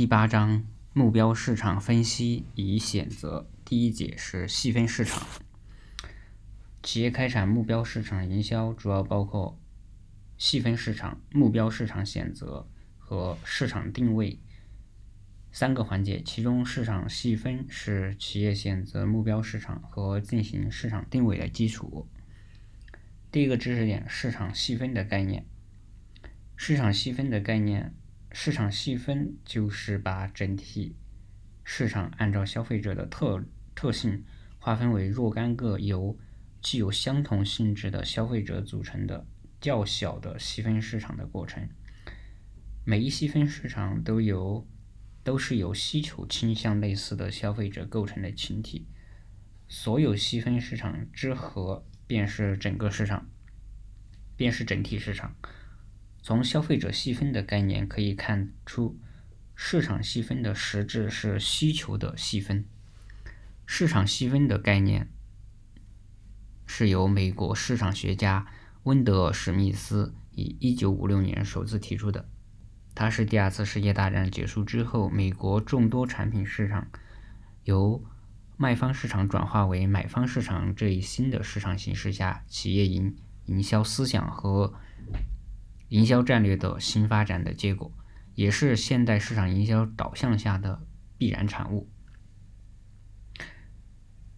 第八章目标市场分析与选择。第一节是细分市场。企业开展目标市场营销，主要包括细分市场、目标市场选择和市场定位三个环节。其中，市场细分是企业选择目标市场和进行市场定位的基础。第一个知识点：市场细分的概念。市场细分的概念。市场细分就是把整体市场按照消费者的特特性划分为若干个由具有相同性质的消费者组成的较小的细分市场的过程。每一细分市场都由都是由需求倾向类似的消费者构成的群体。所有细分市场之和便是整个市场，便是整体市场。从消费者细分的概念可以看出，市场细分的实质是需求的细分。市场细分的概念是由美国市场学家温德尔·史密斯以1956年首次提出的。它是第二次世界大战结束之后，美国众多产品市场由卖方市场转化为买方市场这一新的市场形势下，企业营营销思想和营销战略的新发展的结果，也是现代市场营销导向下的必然产物。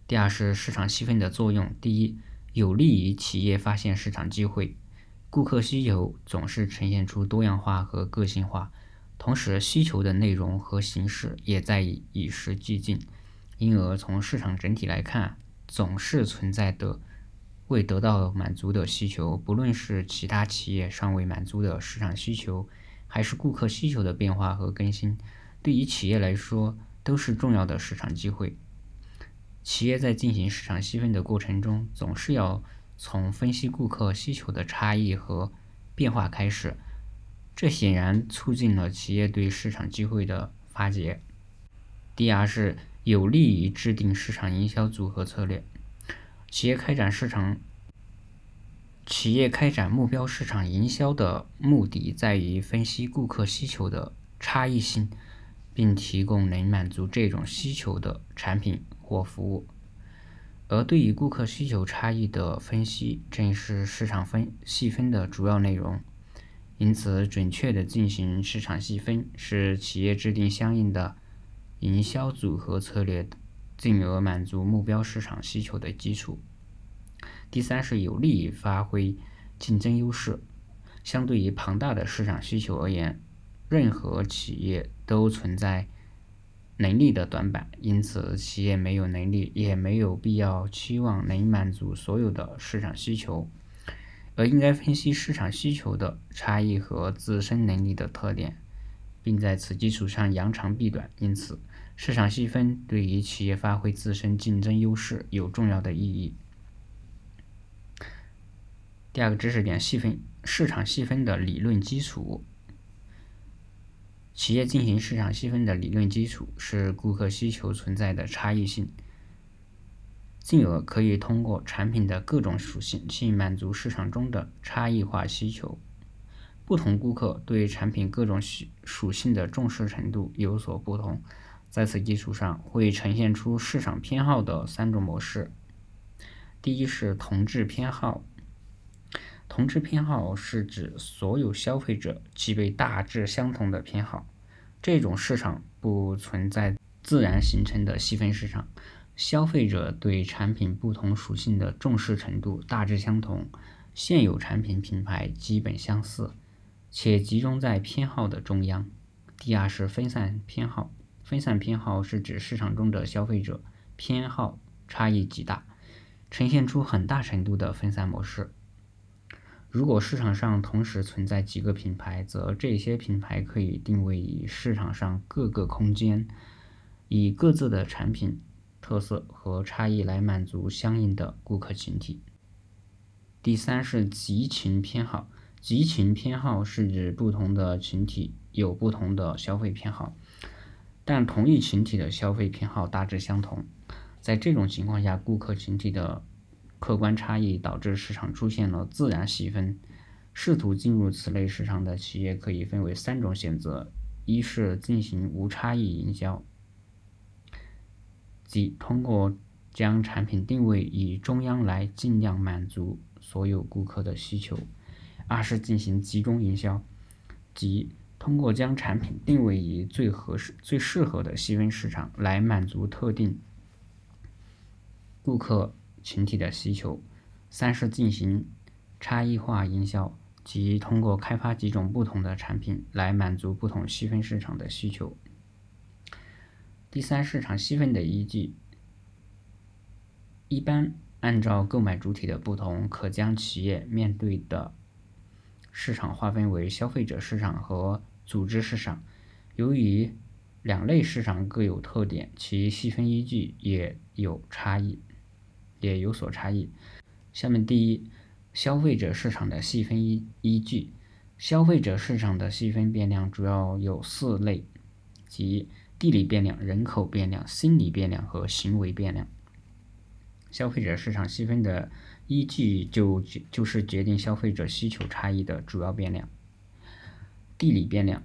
第二是市场细分的作用：第一，有利于企业发现市场机会。顾客需求总是呈现出多样化和个性化，同时需求的内容和形式也在与时俱进，因而从市场整体来看，总是存在的。未得到满足的需求，不论是其他企业尚未满足的市场需求，还是顾客需求的变化和更新，对于企业来说都是重要的市场机会。企业在进行市场细分的过程中，总是要从分析顾客需求的差异和变化开始，这显然促进了企业对市场机会的发掘。第二是有利于制定市场营销组合策略。企业开展市场，企业开展目标市场营销的目的在于分析顾客需求的差异性，并提供能满足这种需求的产品或服务。而对于顾客需求差异的分析，正是市场分细分的主要内容。因此，准确的进行市场细分，是企业制定相应的营销组合策略。进而满足目标市场需求的基础。第三是有利于发挥竞争优势。相对于庞大的市场需求而言，任何企业都存在能力的短板，因此企业没有能力，也没有必要期望能满足所有的市场需求，而应该分析市场需求的差异和自身能力的特点，并在此基础上扬长避短。因此。市场细分对于企业发挥自身竞争优势有重要的意义。第二个知识点：细分市场细分的理论基础。企业进行市场细分的理论基础是顾客需求存在的差异性，进而可以通过产品的各种属性去满足市场中的差异化需求。不同顾客对产品各种属性的重视程度有所不同。在此基础上，会呈现出市场偏好的三种模式。第一是同质偏好。同质偏好是指所有消费者具备大致相同的偏好，这种市场不存在自然形成的细分市场。消费者对产品不同属性的重视程度大致相同，现有产品品牌基本相似，且集中在偏好的中央。第二是分散偏好。分散偏好是指市场中的消费者偏好差异极大，呈现出很大程度的分散模式。如果市场上同时存在几个品牌，则这些品牌可以定位于市场上各个空间，以各自的产品特色和差异来满足相应的顾客群体。第三是集群偏好，集群偏好是指不同的群体有不同的消费偏好。但同一群体的消费偏好大致相同，在这种情况下，顾客群体的客观差异导致市场出现了自然细分。试图进入此类市场的企业可以分为三种选择：一是进行无差异营销，即通过将产品定位以中央来尽量满足所有顾客的需求；二是进行集中营销，即通过将产品定位于最合适、最适合的细分市场来满足特定顾客群体的需求；三是进行差异化营销，即通过开发几种不同的产品来满足不同细分市场的需求。第三，市场细分的依据。一般按照购买主体的不同，可将企业面对的市场划分为消费者市场和组织市场。由于两类市场各有特点，其细分依据也有差异，也有所差异。下面第一，消费者市场的细分依依据。消费者市场的细分变量主要有四类，即地理变量、人口变量、心理变量和行为变量。消费者市场细分的依据就就是决定消费者需求差异的主要变量。地理变量，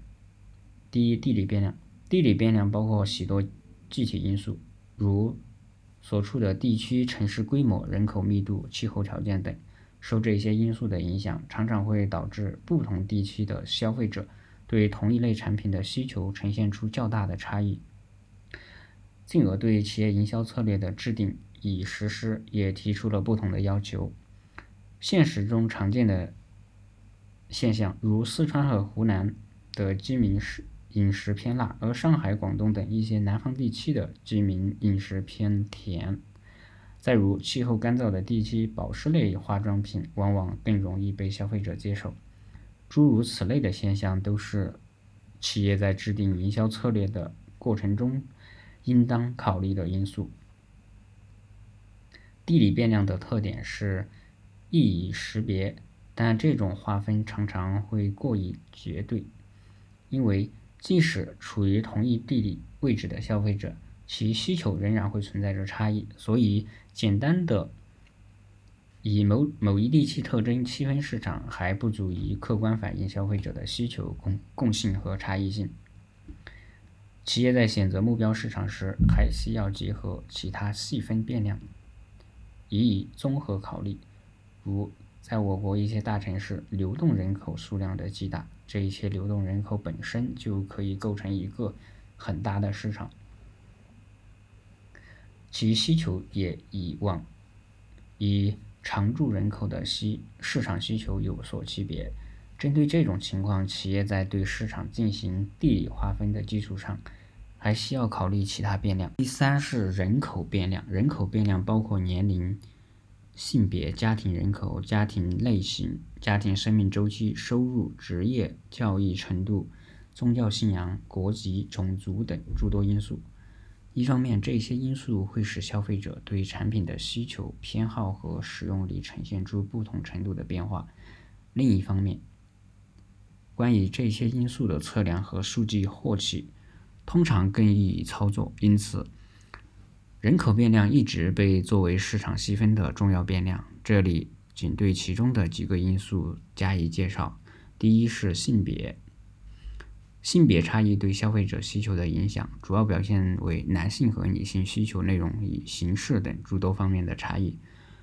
第一，地理变量，地理变量包括许多具体因素，如所处的地区、城市规模、人口密度、气候条件等。受这些因素的影响，常常会导致不同地区的消费者对同一类产品的需求呈现出较大的差异，进而对企业营销策略的制定。与实施也提出了不同的要求。现实中常见的现象，如四川和湖南的居民是饮食偏辣，而上海、广东等一些南方地区的居民饮食偏甜。再如气候干燥的地区，保湿类化妆品往往更容易被消费者接受。诸如此类的现象，都是企业在制定营销策略的过程中应当考虑的因素。地理变量的特点是易以识别，但这种划分常常会过于绝对，因为即使处于同一地理位置的消费者，其需求仍然会存在着差异。所以，简单的以某某一地区特征区分市场，还不足以客观反映消费者的需求共共性和差异性。企业在选择目标市场时，还需要结合其他细分变量。予以综合考虑，如在我国一些大城市，流动人口数量的巨大，这一些流动人口本身就可以构成一个很大的市场，其需求也以往与常住人口的需市场需求有所区别。针对这种情况，企业在对市场进行地理划分的基础上，还需要考虑其他变量。第三是人口变量，人口变量包括年龄、性别、家庭人口、家庭类型、家庭生命周期、收入、职业、教育程度、宗教信仰、国籍、种族等诸多因素。一方面，这些因素会使消费者对产品的需求、偏好和使用力呈现出不同程度的变化；另一方面，关于这些因素的测量和数据获取。通常更易于操作，因此，人口变量一直被作为市场细分的重要变量。这里仅对其中的几个因素加以介绍。第一是性别，性别差异对消费者需求的影响，主要表现为男性和女性需求内容与形式等诸多方面的差异。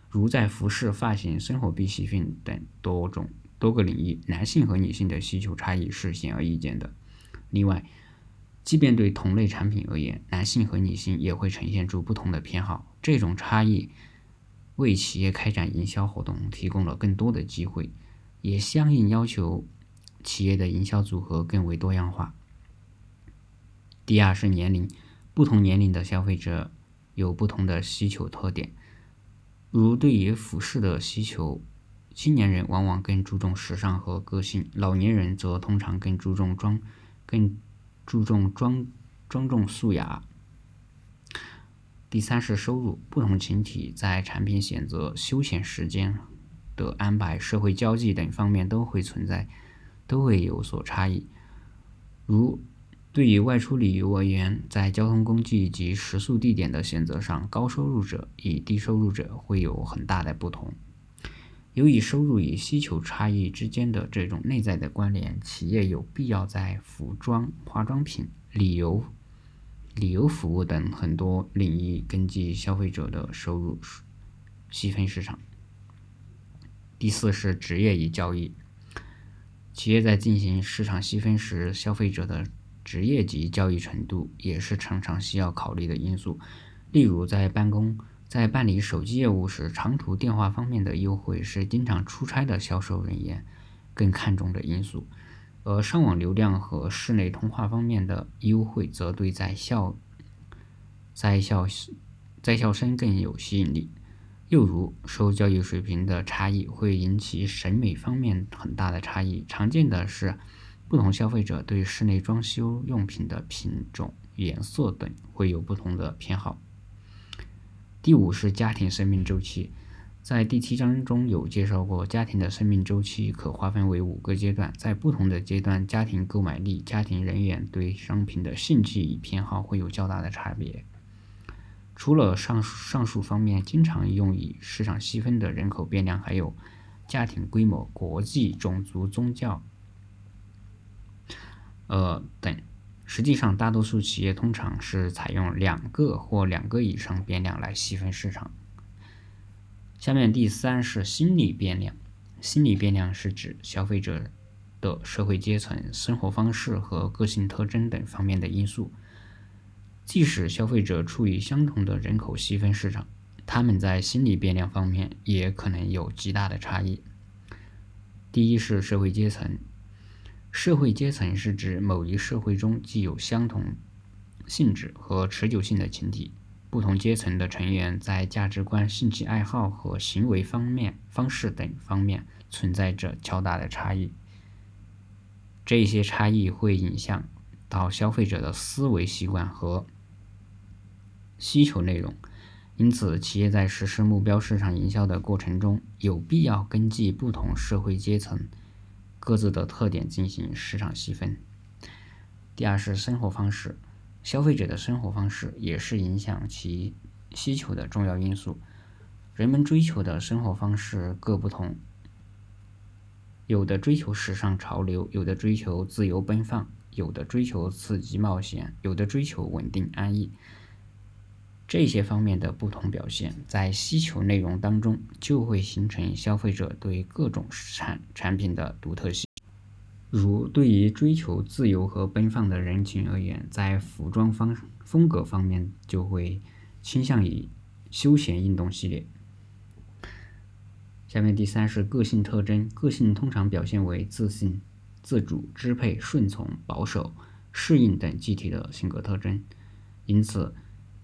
如在服饰、发型、生活必需品等多种多个领域，男性和女性的需求差异是显而易见的。另外，即便对同类产品而言，男性和女性也会呈现出不同的偏好。这种差异为企业开展营销活动提供了更多的机会，也相应要求企业的营销组合更为多样化。第二是年龄，不同年龄的消费者有不同的需求特点。如对于服饰的需求，青年人往往更注重时尚和个性，老年人则通常更注重装更。注重庄庄重素雅。第三是收入，不同群体在产品选择、休闲时间的安排、社会交际等方面都会存在，都会有所差异。如对于外出旅游而言，在交通工具及食宿地点的选择上，高收入者与低收入者会有很大的不同。由于收入与需求差异之间的这种内在的关联，企业有必要在服装、化妆品、旅游、旅游服务等很多领域根据消费者的收入细分市场。第四是职业与教育，企业在进行市场细分时，消费者的职业及教育程度也是常常需要考虑的因素。例如，在办公。在办理手机业务时，长途电话方面的优惠是经常出差的销售人员更看重的因素，而上网流量和室内通话方面的优惠则对在校在校在校生更有吸引力。又如，受教育水平的差异会引起审美方面很大的差异，常见的是不同消费者对室内装修用品的品种、颜色等会有不同的偏好。第五是家庭生命周期，在第七章中有介绍过，家庭的生命周期可划分为五个阶段，在不同的阶段，家庭购买力、家庭人员对商品的兴趣与偏好会有较大的差别。除了上上述方面经常用于市场细分的人口变量，还有家庭规模、国际、种族、宗教，呃等。实际上，大多数企业通常是采用两个或两个以上变量来细分市场。下面第三是心理变量。心理变量是指消费者的社会阶层、生活方式和个性特征等方面的因素。即使消费者处于相同的人口细分市场，他们在心理变量方面也可能有极大的差异。第一是社会阶层。社会阶层是指某一社会中具有相同性质和持久性的群体，不同阶层的成员在价值观、兴趣爱好和行为方面方式等方面存在着较大的差异。这些差异会影响到消费者的思维习惯和需求内容，因此，企业在实施目标市场营销的过程中，有必要根据不同社会阶层。各自的特点进行市场细分。第二是生活方式，消费者的生活方式也是影响其需求的重要因素。人们追求的生活方式各不同，有的追求时尚潮流，有的追求自由奔放，有的追求刺激冒险，有的追求稳定安逸。这些方面的不同表现，在需求内容当中，就会形成消费者对各种产产品的独特性。如对于追求自由和奔放的人群而言，在服装方风格方面，就会倾向于休闲运动系列。下面第三是个性特征，个性通常表现为自信、自主、支配、顺从、保守、适应等具体的性格特征，因此。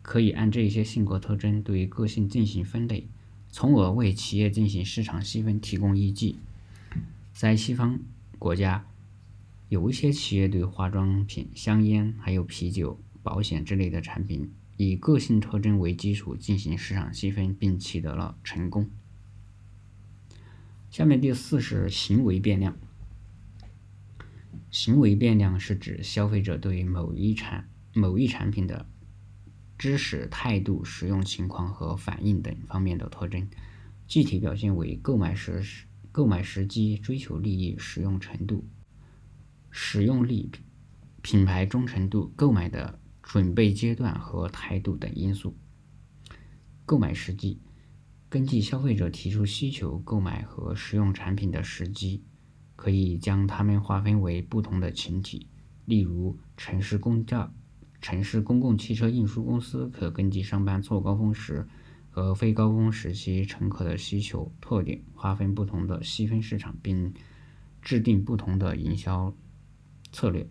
可以按这些性格特征对个性进行分类，从而为企业进行市场细分提供依据。在西方国家，有一些企业对化妆品、香烟、还有啤酒、保险之类的产品，以个性特征为基础进行市场细分，并取得了成功。下面第四是行为变量。行为变量是指消费者对某一产某一产品的。知识、态度、使用情况和反应等方面的特征，具体表现为购买时、购买时机、追求利益、使用程度、使用力、品牌忠诚度、购买的准备阶段和态度等因素。购买时机，根据消费者提出需求购买和使用产品的时机，可以将它们划分为不同的群体，例如城市公交。城市公共汽车运输公司可根据上班错高峰时和非高峰时期乘客的需求特点，划分不同的细分市场，并制定不同的营销策略。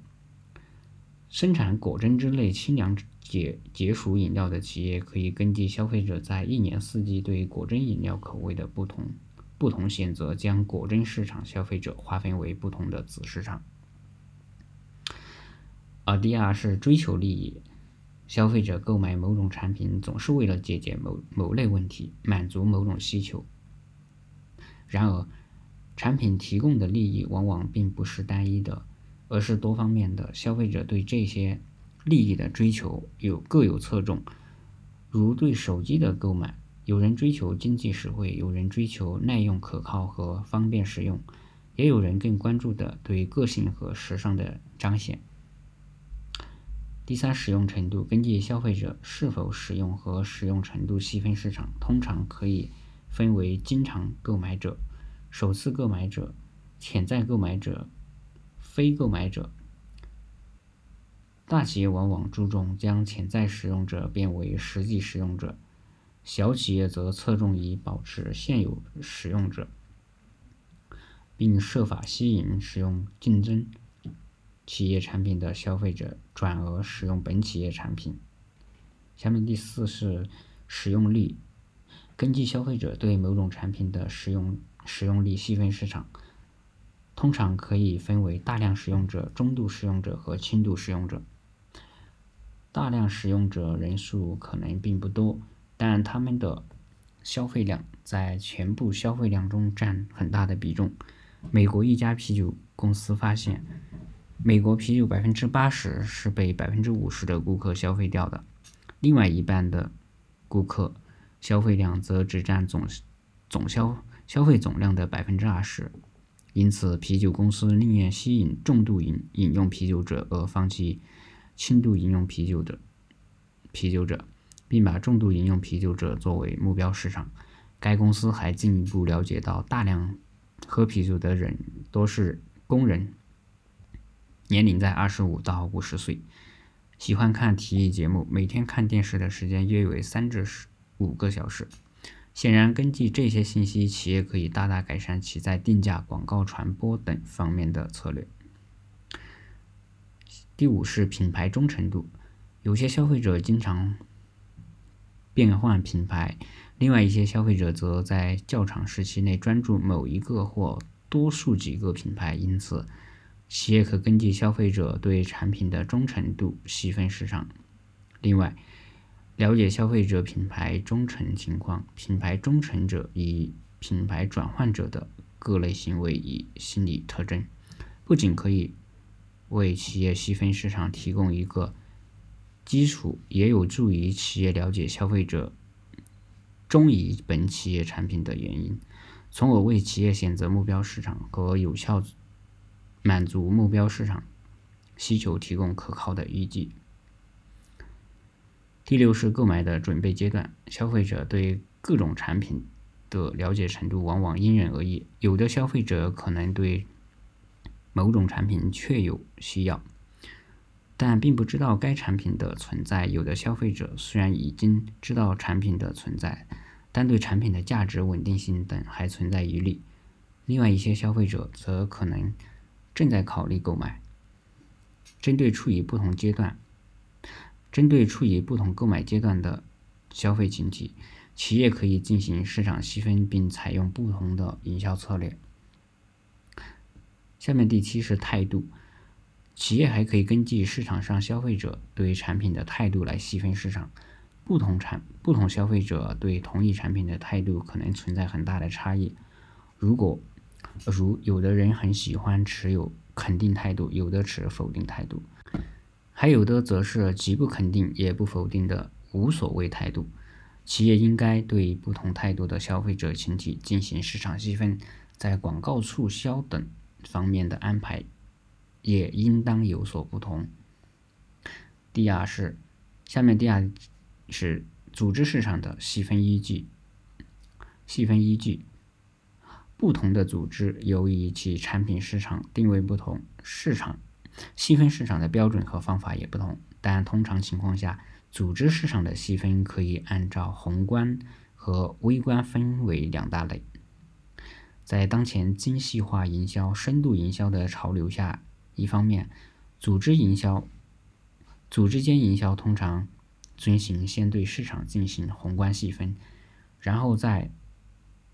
生产果珍之类清凉解解暑饮料的企业，可以根据消费者在一年四季对果珍饮料口味的不同不同选择，将果珍市场消费者划分为不同的子市场。而第二是追求利益，消费者购买某种产品总是为了解决某某类问题，满足某种需求。然而，产品提供的利益往往并不是单一的，而是多方面的。消费者对这些利益的追求有各有侧重。如对手机的购买，有人追求经济实惠，有人追求耐用可靠和方便使用，也有人更关注的对个性和时尚的彰显。第三，使用程度，根据消费者是否使用和使用程度细分市场，通常可以分为经常购买者、首次购买者、潜在购买者、非购买者。大企业往往注重将潜在使用者变为实际使用者，小企业则侧重于保持现有使用者，并设法吸引使用竞争企业产品的消费者转而使用本企业产品。下面第四是使用率，根据消费者对某种产品的使用使用率细分市场，通常可以分为大量使用者、中度使用者和轻度使用者。大量使用者人数可能并不多，但他们的消费量在全部消费量中占很大的比重。美国一家啤酒公司发现，美国啤酒百分之八十是被百分之五十的顾客消费掉的，另外一半的顾客消费量则只占总总消消费总量的百分之二十。因此，啤酒公司宁愿吸引重度饮饮用啤酒者，而放弃。轻度饮用啤酒的啤酒者，并把重度饮用啤酒者作为目标市场。该公司还进一步了解到，大量喝啤酒的人多是工人，年龄在二十五到五十岁，喜欢看体育节目，每天看电视的时间约为三至十五个小时。显然，根据这些信息，企业可以大大改善其在定价、广告传播等方面的策略。第五是品牌忠诚度，有些消费者经常变换品牌，另外一些消费者则在较长时期内专注某一个或多数几个品牌。因此，企业可根据消费者对产品的忠诚度细分市场。另外，了解消费者品牌忠诚情况、品牌忠诚者与品牌转换者的各类行为与心理特征，不仅可以。为企业细分市场提供一个基础，也有助于企业了解消费者中意本企业产品的原因，从而为企业选择目标市场和有效满足目标市场需求提供可靠的依据。第六是购买的准备阶段，消费者对各种产品的了解程度往往因人而异，有的消费者可能对。某种产品确有需要，但并不知道该产品的存在。有的消费者虽然已经知道产品的存在，但对产品的价值、稳定性等还存在疑虑。另外一些消费者则可能正在考虑购买。针对处于不同阶段、针对处于不同购买阶段的消费群体，企业可以进行市场细分，并采用不同的营销策略。下面第七是态度，企业还可以根据市场上消费者对产品的态度来细分市场。不同产不同消费者对同一产品的态度可能存在很大的差异。如果如有的人很喜欢持有肯定态度，有的持否定态度，还有的则是极不肯定也不否定的无所谓态度。企业应该对不同态度的消费者群体进行市场细分，在广告促销等。方面的安排也应当有所不同。第二是，下面第二是组织市场的细分依据。细分依据，不同的组织由于其产品市场定位不同，市场细分市场的标准和方法也不同。但通常情况下，组织市场的细分可以按照宏观和微观分为两大类。在当前精细化营销、深度营销的潮流下，一方面，组织营销、组织间营销通常遵循先对市场进行宏观细分，然后在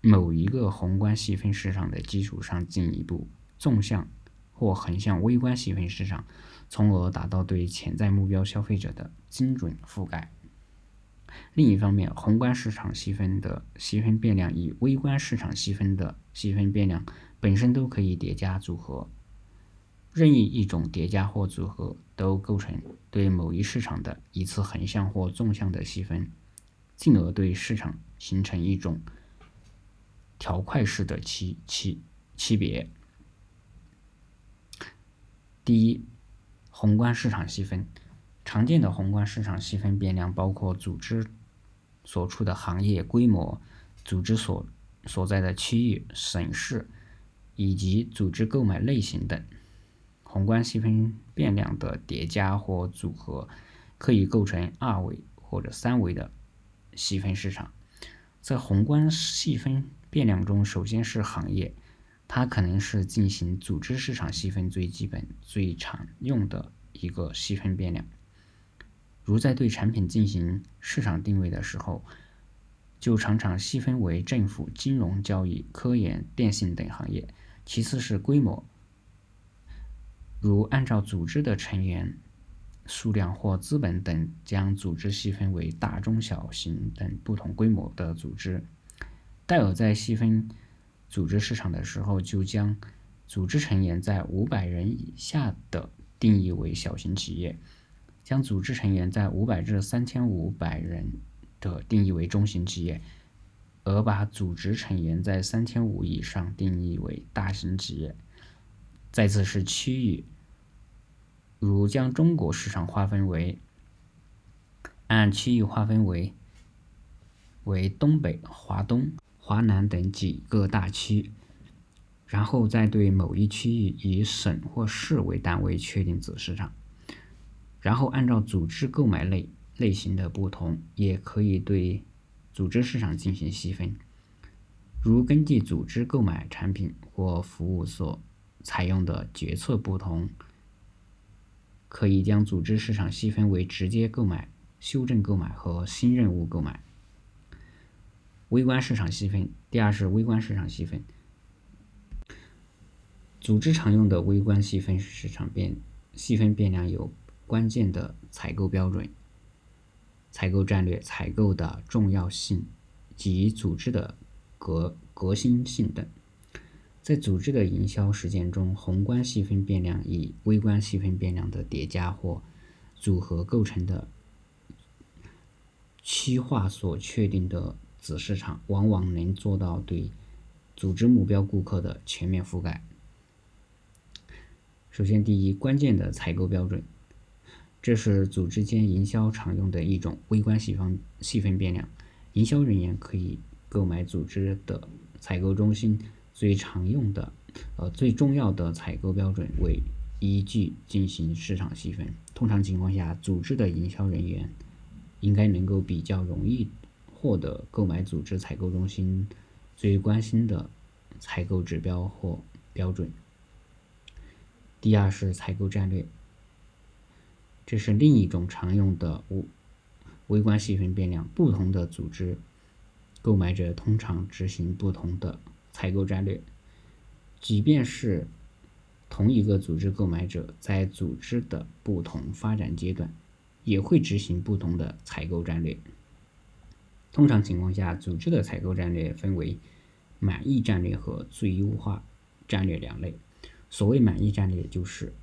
某一个宏观细分市场的基础上进一步纵向或横向微观细分市场，从而达到对潜在目标消费者的精准覆盖。另一方面，宏观市场细分的细分变量与微观市场细分的细分变量本身都可以叠加组合，任意一种叠加或组合都构成对某一市场的一次横向或纵向的细分。进而对市场形成一种条块式的区区区别。第一，宏观市场细分。常见的宏观市场细分变量包括组织所处的行业规模、组织所所在的区域、省市以及组织购买类型等。宏观细分变量的叠加或组合可以构成二维或者三维的细分市场。在宏观细分变量中，首先是行业，它可能是进行组织市场细分最基本、最常用的一个细分变量。如在对产品进行市场定位的时候，就常常细分为政府、金融、教育、科研、电信等行业。其次是规模，如按照组织的成员数量或资本等，将组织细分为大、中、小型等不同规模的组织。戴尔在细分组织市场的时候，就将组织成员在五百人以下的定义为小型企业。将组织成员在五百至三千五百人的定义为中型企业，而把组织成员在三千五以上定义为大型企业。再次是区域，如将中国市场划分为按区域划分为为东北、华东、华南等几个大区，然后再对某一区域以省或市为单位确定子市场。然后按照组织购买类类型的不同，也可以对组织市场进行细分。如根据组织购买产品或服务所采用的决策不同，可以将组织市场细分为直接购买、修正购买和新任务购买。微观市场细分，第二是微观市场细分。组织常用的微观细分市场变细分变量有。关键的采购标准、采购战略、采购的重要性及组织的革革新性等，在组织的营销实践中，宏观细分变量以微观细分变量的叠加或组合构成的区划所确定的子市场，往往能做到对组织目标顾客的全面覆盖。首先，第一，关键的采购标准。这是组织间营销常用的一种微观细分细分变量。营销人员可以购买组织的采购中心最常用的、呃最重要的采购标准为依据进行市场细分。通常情况下，组织的营销人员应该能够比较容易获得购买组织采购中心最关心的采购指标或标准。第二是采购战略。这是另一种常用的微微观细分变量。不同的组织购买者通常执行不同的采购战略，即便是同一个组织购买者，在组织的不同发展阶段，也会执行不同的采购战略。通常情况下，组织的采购战略分为满意战略和最优化战略两类。所谓满意战略，就是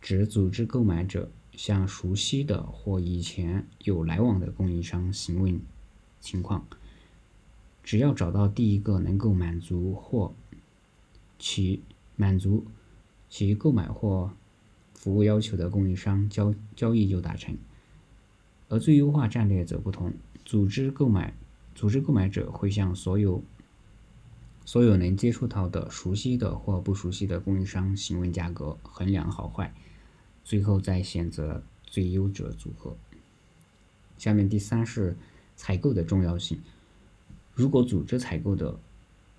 指组织购买者向熟悉的或以前有来往的供应商询问情况，只要找到第一个能够满足或其满足其购买或服务要求的供应商，交交易就达成。而最优化战略则不同，组织购买组织购买者会向所有所有能接触到的熟悉的或不熟悉的供应商询问价格，衡量好坏。最后再选择最优者组合。下面第三是采购的重要性。如果组织采购的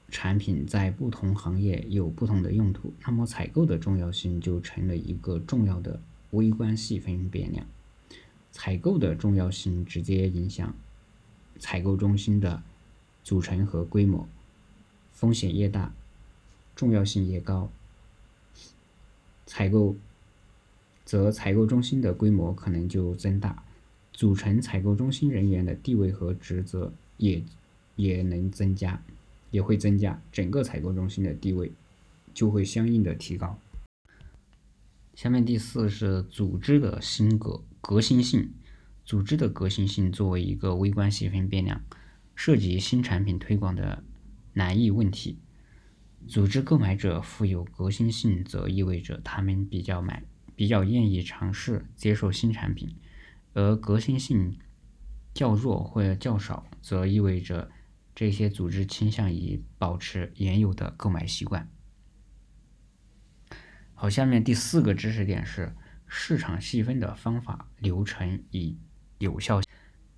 产品在不同行业有不同的用途，那么采购的重要性就成了一个重要的微观细分变量。采购的重要性直接影响采购中心的组成和规模。风险越大，重要性越高。采购。则采购中心的规模可能就增大，组成采购中心人员的地位和职责也也能增加，也会增加，整个采购中心的地位就会相应的提高。下面第四是组织的新格革新性，组织的革新性作为一个微观细分变量，涉及新产品推广的难易问题。组织购买者富有革新性，则意味着他们比较买、比较愿意尝试接受新产品；而革新性较弱或者较少，则意味着这些组织倾向于保持原有的购买习惯。好，下面第四个知识点是市场细分的方法、流程与有效。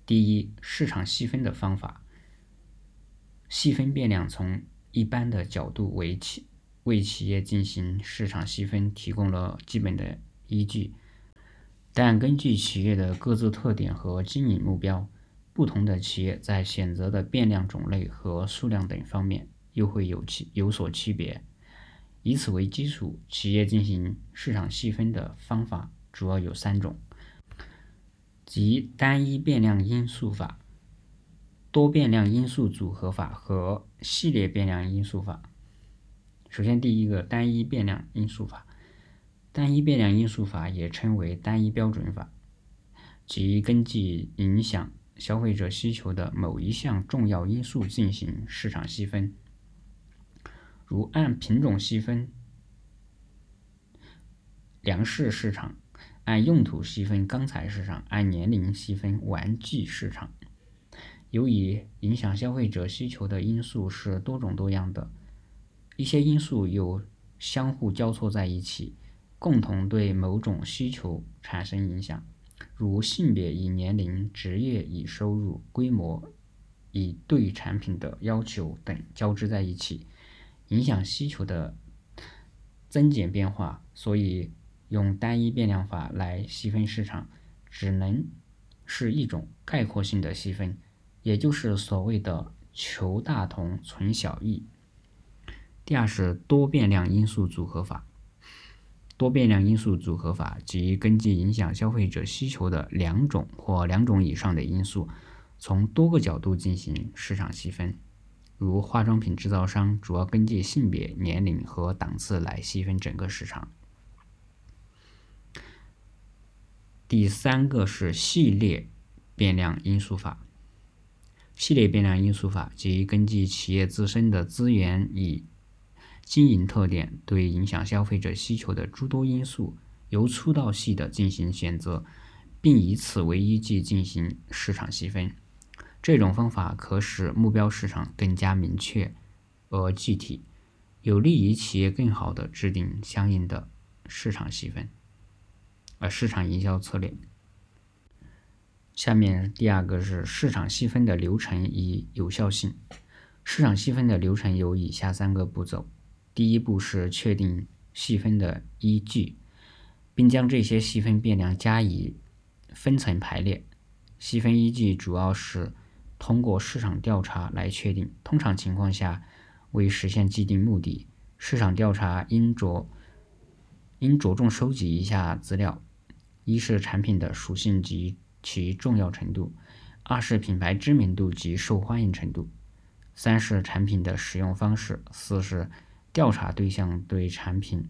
第一，市场细分的方法，细分变量从。一般的角度为企为企业进行市场细分提供了基本的依据，但根据企业的各自特点和经营目标，不同的企业在选择的变量种类和数量等方面又会有其有所区别。以此为基础，企业进行市场细分的方法主要有三种，即单一变量因素法。多变量因素组合法和系列变量因素法。首先，第一个单一变量因素法，单一变量因素法也称为单一标准法，即根据影响消费者需求的某一项重要因素进行市场细分，如按品种细分粮食市场，按用途细分钢材市场，按年龄细分玩具市场。由于影响消费者需求的因素是多种多样的，一些因素又相互交错在一起，共同对某种需求产生影响，如性别与年龄、职业与收入、规模与对产品的要求等交织在一起，影响需求的增减变化。所以，用单一变量法来细分市场，只能是一种概括性的细分。也就是所谓的求大同存小异。第二是多变量因素组合法。多变量因素组合法即根据影响消费者需求的两种或两种以上的因素，从多个角度进行市场细分。如化妆品制造商主要根据性别、年龄和档次来细分整个市场。第三个是系列变量因素法。系列变量因素法即根据企业自身的资源与经营特点，对影响消费者需求的诸多因素，由粗到细的进行选择，并以此为依据进行市场细分。这种方法可使目标市场更加明确而具体，有利于企业更好地制定相应的市场细分，呃市场营销策略。下面第二个是市场细分的流程与有效性。市场细分的流程有以下三个步骤：第一步是确定细分的依据，并将这些细分变量加以分层排列。细分依据主要是通过市场调查来确定。通常情况下，为实现既定目的，市场调查应着应着重收集一下资料：一是产品的属性及其重要程度，二是品牌知名度及受欢迎程度，三是产品的使用方式，四是调查对象对产品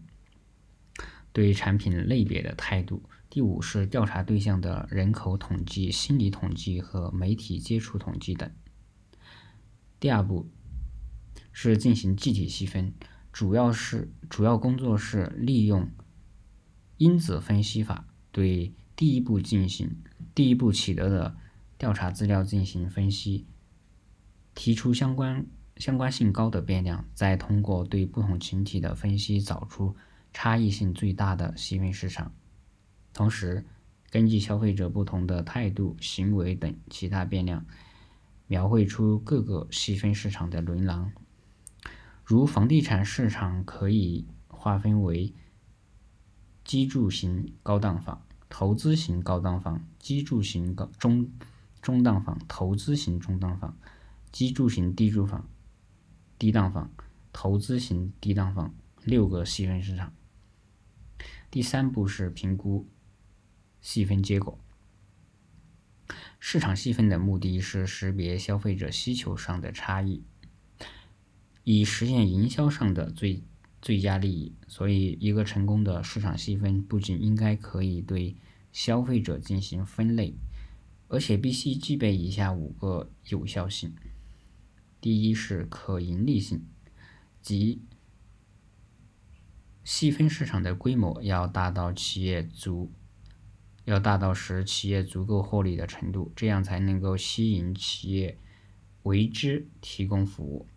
对产品类别的态度，第五是调查对象的人口统计、心理统计和媒体接触统计等。第二步是进行具体细分，主要是主要工作是利用因子分析法对第一步进行。第一步取得的调查资料进行分析，提出相关相关性高的变量，再通过对不同群体的分析找出差异性最大的细分市场，同时根据消费者不同的态度、行为等其他变量，描绘出各个细分市场的轮廊。如房地产市场可以划分为居住型高档房。投资型高档房、居住型高中中档房、投资型中档房、居住型低住房、低档房、投资型低档房六个细分市场。第三步是评估细分结果。市场细分的目的是识别消费者需求上的差异，以实现营销上的最最佳利益。所以，一个成功的市场细分不仅应该可以对消费者进行分类，而且必须具备以下五个有效性：第一是可盈利性，即细分市场的规模要大到企业足，要大到使企业足够获利的程度，这样才能够吸引企业为之提供服务，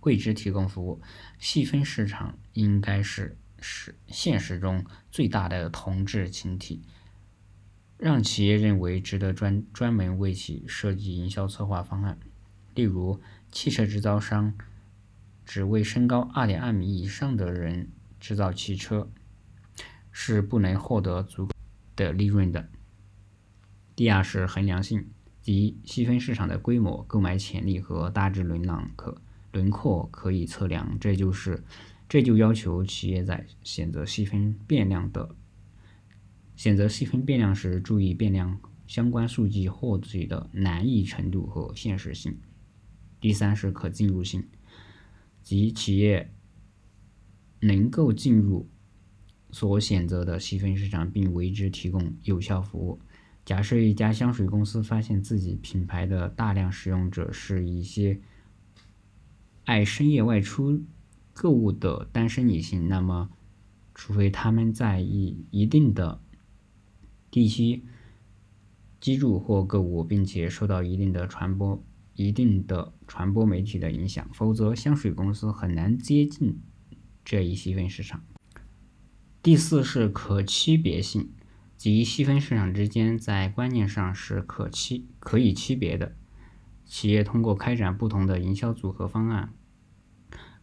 为之提供服务。细分市场应该是是现实中最大的同质群体。让企业认为值得专专门为其设计营销策划方案，例如汽车制造商只为身高二点二米以上的人制造汽车，是不能获得足够的利润的。第二是衡量性，即细分市场的规模、购买潜力和大致轮廓可轮廓可以测量，这就是这就要求企业在选择细分变量的。选择细分变量时，注意变量相关数据获取的难易程度和现实性。第三是可进入性，即企业能够进入所选择的细分市场，并为之提供有效服务。假设一家香水公司发现自己品牌的大量使用者是一些爱深夜外出购物的单身女性，那么，除非他们在一一定的地区居住或购物，并且受到一定的传播、一定的传播媒体的影响，否则香水公司很难接近这一细分市场。第四是可区别性，即细分市场之间在观念上是可区可以区别的。企业通过开展不同的营销组合方案，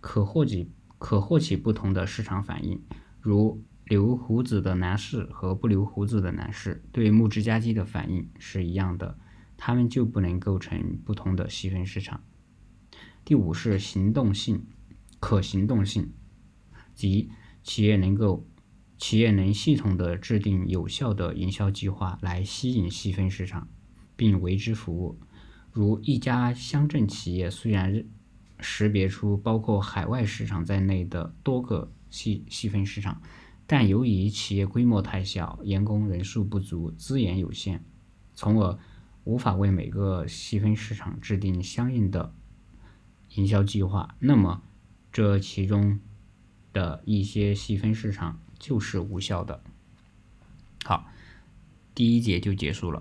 可获取可获取不同的市场反应，如。留胡子的男士和不留胡子的男士对木质家具的反应是一样的，他们就不能构成不同的细分市场。第五是行动性、可行动性，即企业能够企业能系统的制定有效的营销计划来吸引细分市场，并为之服务。如一家乡镇企业虽然识别出包括海外市场在内的多个细细分市场。但由于企业规模太小，员工人数不足，资源有限，从而无法为每个细分市场制定相应的营销计划，那么这其中的一些细分市场就是无效的。好，第一节就结束了。